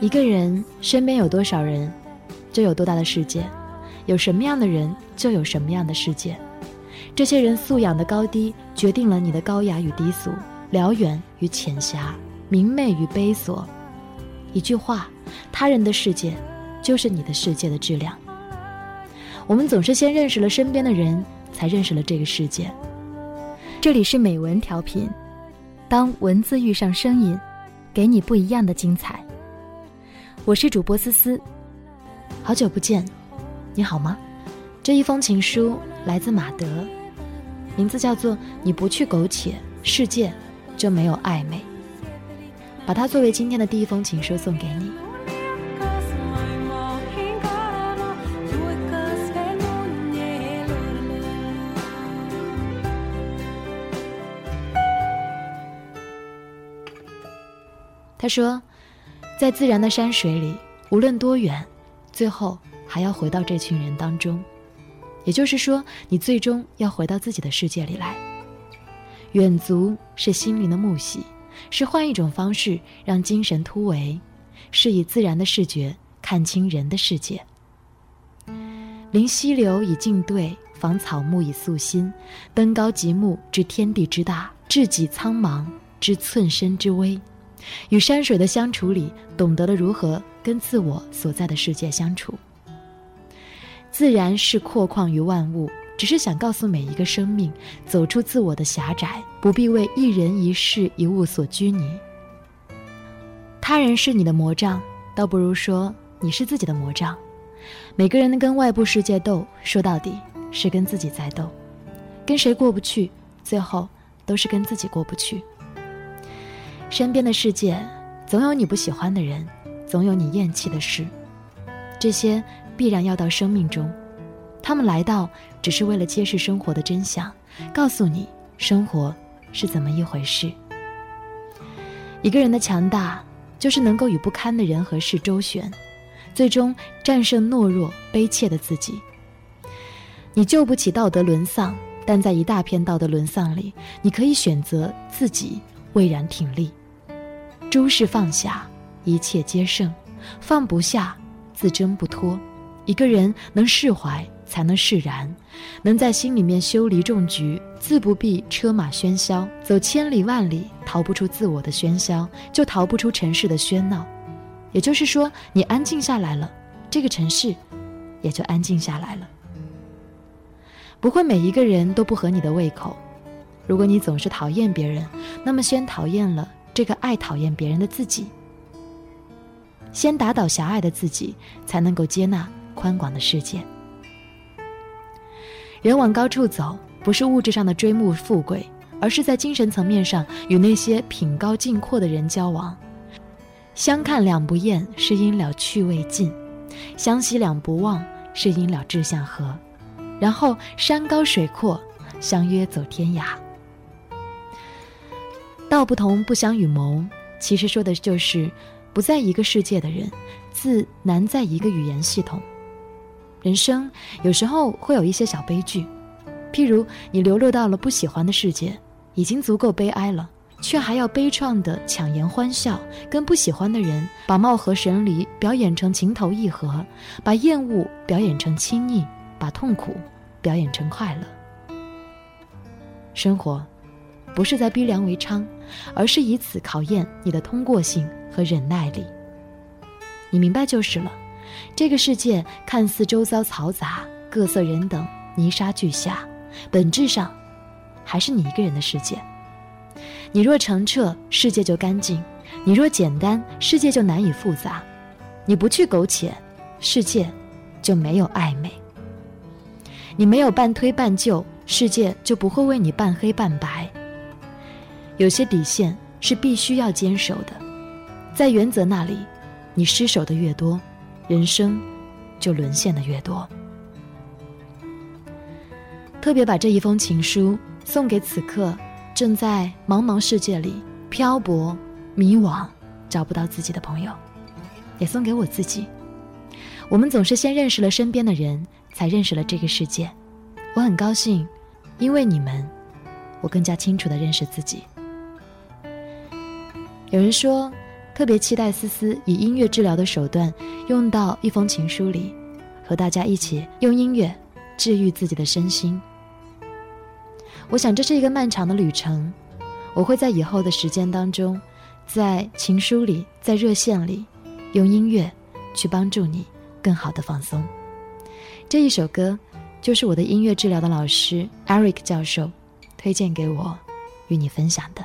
一个人身边有多少人，就有多大的世界；有什么样的人，就有什么样的世界。这些人素养的高低，决定了你的高雅与低俗、辽远与浅狭、明媚与悲琐。一句话，他人的世界，就是你的世界的质量。我们总是先认识了身边的人，才认识了这个世界。这里是美文调频，当文字遇上声音，给你不一样的精彩。我是主播思思，好久不见，你好吗？这一封情书来自马德，名字叫做“你不去苟且，世界就没有暧昧”。把它作为今天的第一封情书送给你。他说。在自然的山水里，无论多远，最后还要回到这群人当中。也就是说，你最终要回到自己的世界里来。远足是心灵的沐洗，是换一种方式让精神突围，是以自然的视觉看清人的世界。临溪流以静对，访草木以肃心，登高极目，知天地之大，知己苍茫，知寸身之微。与山水的相处里，懂得了如何跟自我所在的世界相处。自然是阔旷于万物，只是想告诉每一个生命，走出自我的狭窄，不必为一人一事一物所拘泥。他人是你的魔杖，倒不如说你是自己的魔杖。每个人跟外部世界斗，说到底是跟自己在斗。跟谁过不去，最后都是跟自己过不去。身边的世界，总有你不喜欢的人，总有你厌弃的事，这些必然要到生命中。他们来到，只是为了揭示生活的真相，告诉你生活是怎么一回事。一个人的强大，就是能够与不堪的人和事周旋，最终战胜懦弱卑怯的自己。你救不起道德沦丧，但在一大片道德沦丧里，你可以选择自己巍然挺立。诸事放下，一切皆胜。放不下，自争不脱。一个人能释怀，才能释然。能在心里面修篱种菊，自不必车马喧嚣。走千里万里，逃不出自我的喧嚣，就逃不出城市的喧闹。也就是说，你安静下来了，这个城市也就安静下来了。不会每一个人都不合你的胃口。如果你总是讨厌别人，那么先讨厌了。这个爱讨厌别人的自己，先打倒狭隘的自己，才能够接纳宽广的世界。人往高处走，不是物质上的追慕富贵，而是在精神层面上与那些品高境阔的人交往。相看两不厌，是因了趣味尽；相惜两不忘，是因了志向合。然后山高水阔，相约走天涯。道不同不相与谋，其实说的就是不在一个世界的人，自难在一个语言系统。人生有时候会有一些小悲剧，譬如你流落到了不喜欢的世界，已经足够悲哀了，却还要悲怆的强颜欢笑，跟不喜欢的人把貌合神离表演成情投意合，把厌恶表演成亲昵，把痛苦表演成快乐。生活。不是在逼良为娼，而是以此考验你的通过性和忍耐力。你明白就是了。这个世界看似周遭嘈杂、各色人等、泥沙俱下，本质上还是你一个人的世界。你若澄澈，世界就干净；你若简单，世界就难以复杂。你不去苟且，世界就没有暧昧。你没有半推半就，世界就不会为你半黑半白。有些底线是必须要坚守的，在原则那里，你失守的越多，人生就沦陷的越多。特别把这一封情书送给此刻正在茫茫世界里漂泊、迷惘、找不到自己的朋友，也送给我自己。我们总是先认识了身边的人，才认识了这个世界。我很高兴，因为你们，我更加清楚的认识自己。有人说，特别期待思思以音乐治疗的手段，用到一封情书里，和大家一起用音乐治愈自己的身心。我想这是一个漫长的旅程，我会在以后的时间当中，在情书里，在热线里，用音乐去帮助你更好的放松。这一首歌，就是我的音乐治疗的老师 Eric 教授推荐给我，与你分享的。